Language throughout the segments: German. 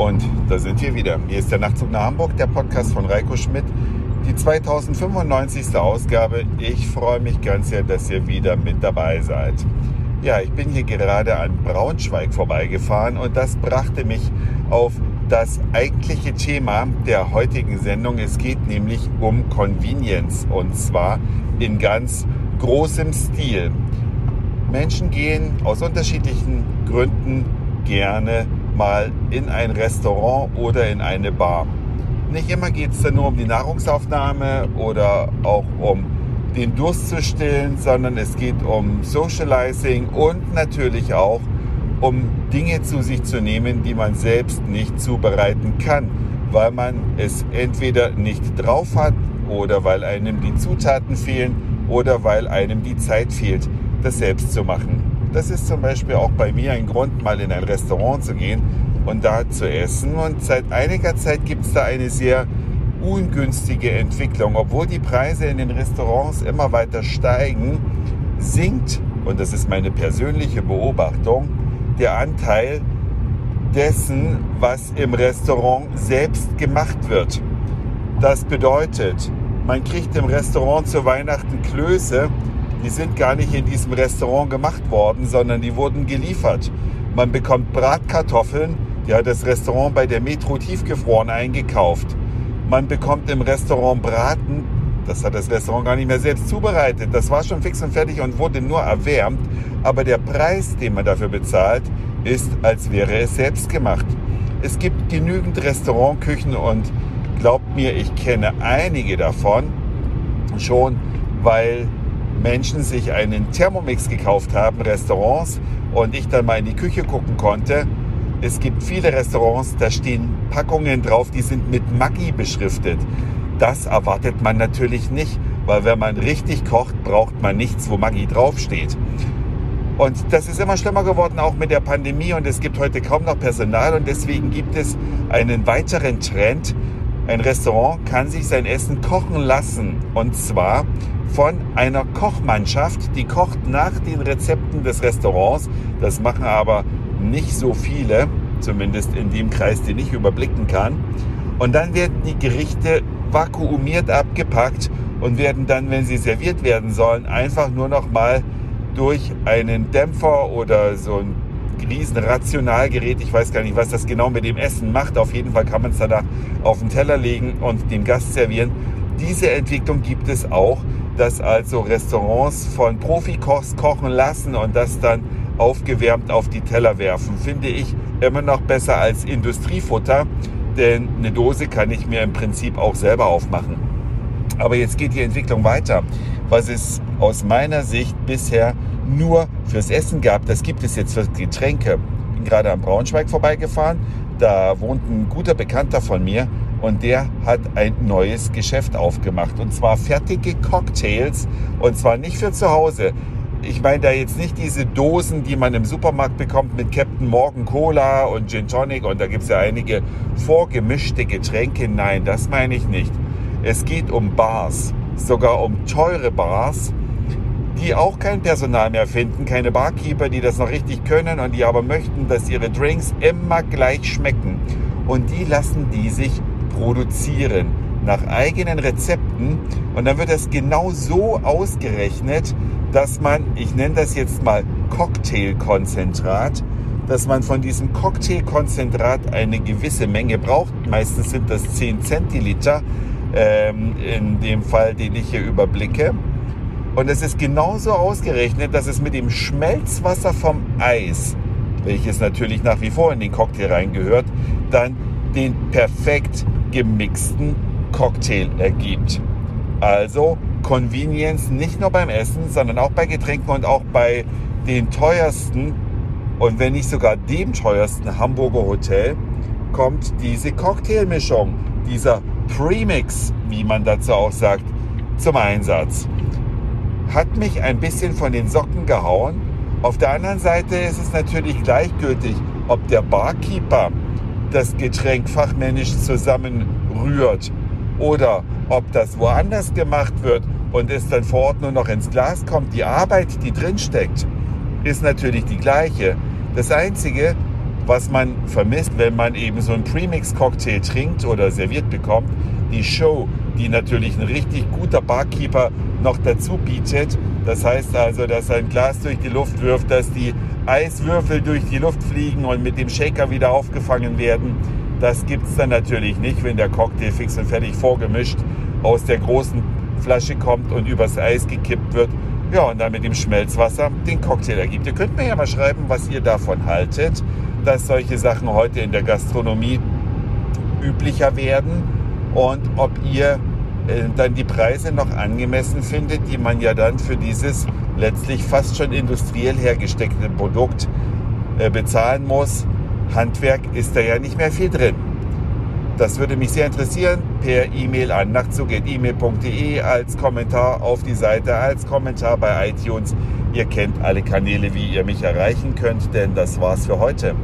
Und da sind wir wieder. Hier ist der Nachtzug nach Hamburg, der Podcast von Reiko Schmidt. Die 2095. Ausgabe. Ich freue mich ganz sehr, dass ihr wieder mit dabei seid. Ja, ich bin hier gerade an Braunschweig vorbeigefahren und das brachte mich auf das eigentliche Thema der heutigen Sendung. Es geht nämlich um Convenience und zwar in ganz großem Stil. Menschen gehen aus unterschiedlichen Gründen gerne mal in ein Restaurant oder in eine Bar. Nicht immer geht es dann nur um die Nahrungsaufnahme oder auch um den Durst zu stillen, sondern es geht um Socializing und natürlich auch um Dinge zu sich zu nehmen, die man selbst nicht zubereiten kann, weil man es entweder nicht drauf hat oder weil einem die Zutaten fehlen oder weil einem die Zeit fehlt, das selbst zu machen. Das ist zum Beispiel auch bei mir ein Grund, mal in ein Restaurant zu gehen und da zu essen. Und seit einiger Zeit gibt es da eine sehr ungünstige Entwicklung. Obwohl die Preise in den Restaurants immer weiter steigen, sinkt, und das ist meine persönliche Beobachtung, der Anteil dessen, was im Restaurant selbst gemacht wird. Das bedeutet, man kriegt im Restaurant zu Weihnachten Klöße, die sind gar nicht in diesem Restaurant gemacht worden, sondern die wurden geliefert. Man bekommt Bratkartoffeln, die hat das Restaurant bei der Metro tiefgefroren eingekauft. Man bekommt im Restaurant Braten, das hat das Restaurant gar nicht mehr selbst zubereitet. Das war schon fix und fertig und wurde nur erwärmt. Aber der Preis, den man dafür bezahlt, ist, als wäre es selbst gemacht. Es gibt genügend Restaurantküchen und glaubt mir, ich kenne einige davon schon, weil Menschen sich einen Thermomix gekauft haben, Restaurants, und ich dann mal in die Küche gucken konnte. Es gibt viele Restaurants, da stehen Packungen drauf, die sind mit Maggi beschriftet. Das erwartet man natürlich nicht, weil wenn man richtig kocht, braucht man nichts, wo Maggi draufsteht. Und das ist immer schlimmer geworden, auch mit der Pandemie. Und es gibt heute kaum noch Personal. Und deswegen gibt es einen weiteren Trend. Ein Restaurant kann sich sein Essen kochen lassen. Und zwar von einer Kochmannschaft, die kocht nach den Rezepten des Restaurants. Das machen aber nicht so viele, zumindest in dem Kreis, den ich überblicken kann. Und dann werden die Gerichte vakuumiert abgepackt und werden dann, wenn sie serviert werden sollen, einfach nur noch mal durch einen Dämpfer oder so ein riesen Rationalgerät, ich weiß gar nicht, was das genau mit dem Essen macht. Auf jeden Fall kann man es danach auf den Teller legen und dem Gast servieren. Diese Entwicklung gibt es auch dass also Restaurants von Profikochs kochen lassen und das dann aufgewärmt auf die Teller werfen. Finde ich immer noch besser als Industriefutter, denn eine Dose kann ich mir im Prinzip auch selber aufmachen. Aber jetzt geht die Entwicklung weiter. Was es aus meiner Sicht bisher nur fürs Essen gab, das gibt es jetzt für Getränke. Bin gerade am Braunschweig vorbeigefahren. Da wohnt ein guter Bekannter von mir und der hat ein neues Geschäft aufgemacht und zwar fertige Cocktails und zwar nicht für zu Hause. Ich meine da jetzt nicht diese Dosen, die man im Supermarkt bekommt mit Captain Morgan Cola und Gin Tonic und da gibt es ja einige vorgemischte Getränke. Nein, das meine ich nicht. Es geht um Bars, sogar um teure Bars, die auch kein Personal mehr finden, keine Barkeeper, die das noch richtig können und die aber möchten, dass ihre Drinks immer gleich schmecken. Und die lassen die sich produzieren nach eigenen Rezepten und dann wird das genau so ausgerechnet, dass man, ich nenne das jetzt mal Cocktailkonzentrat, dass man von diesem Cocktailkonzentrat eine gewisse Menge braucht. Meistens sind das 10 Zentiliter ähm, in dem Fall, den ich hier überblicke. Und es ist genauso ausgerechnet, dass es mit dem Schmelzwasser vom Eis, welches natürlich nach wie vor in den Cocktail reingehört, dann den perfekt gemixten Cocktail ergibt. Also Convenience nicht nur beim Essen, sondern auch bei Getränken und auch bei den teuersten und wenn nicht sogar dem teuersten Hamburger Hotel kommt diese Cocktailmischung, dieser Premix, wie man dazu auch sagt, zum Einsatz. Hat mich ein bisschen von den Socken gehauen. Auf der anderen Seite ist es natürlich gleichgültig, ob der Barkeeper das Getränk fachmännisch zusammenrührt oder ob das woanders gemacht wird und es dann vor Ort nur noch ins Glas kommt. Die Arbeit, die drin steckt, ist natürlich die gleiche. Das Einzige, was man vermisst, wenn man eben so einen Premix-Cocktail trinkt oder serviert bekommt, die Show, die natürlich ein richtig guter Barkeeper noch dazu bietet. Das heißt also, dass er ein Glas durch die Luft wirft, dass die Eiswürfel durch die Luft fliegen und mit dem Shaker wieder aufgefangen werden. Das gibt es dann natürlich nicht, wenn der Cocktail fix und fertig vorgemischt aus der großen Flasche kommt und übers Eis gekippt wird. Ja, und dann mit dem Schmelzwasser den Cocktail ergibt. Ihr könnt mir ja mal schreiben, was ihr davon haltet, dass solche Sachen heute in der Gastronomie üblicher werden und ob ihr äh, dann die Preise noch angemessen findet, die man ja dann für dieses letztlich fast schon industriell hergesteckte Produkt äh, bezahlen muss. Handwerk ist da ja nicht mehr viel drin. Das würde mich sehr interessieren. Per E-Mail an nachtzug.email.de als Kommentar auf die Seite, als Kommentar bei iTunes. Ihr kennt alle Kanäle, wie ihr mich erreichen könnt, denn das war's für heute.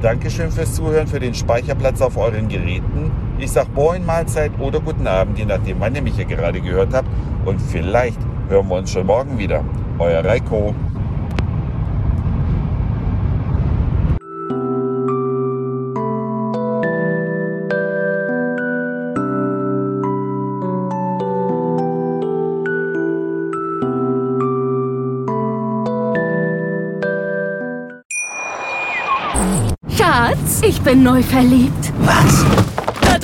Dankeschön fürs Zuhören, für den Speicherplatz auf euren Geräten. Ich sag Moin, Mahlzeit oder guten Abend, je nachdem, wann ihr mich hier gerade gehört habt. Und vielleicht hören wir uns schon morgen wieder. Euer Reiko. Schatz, ich bin neu verliebt. Was?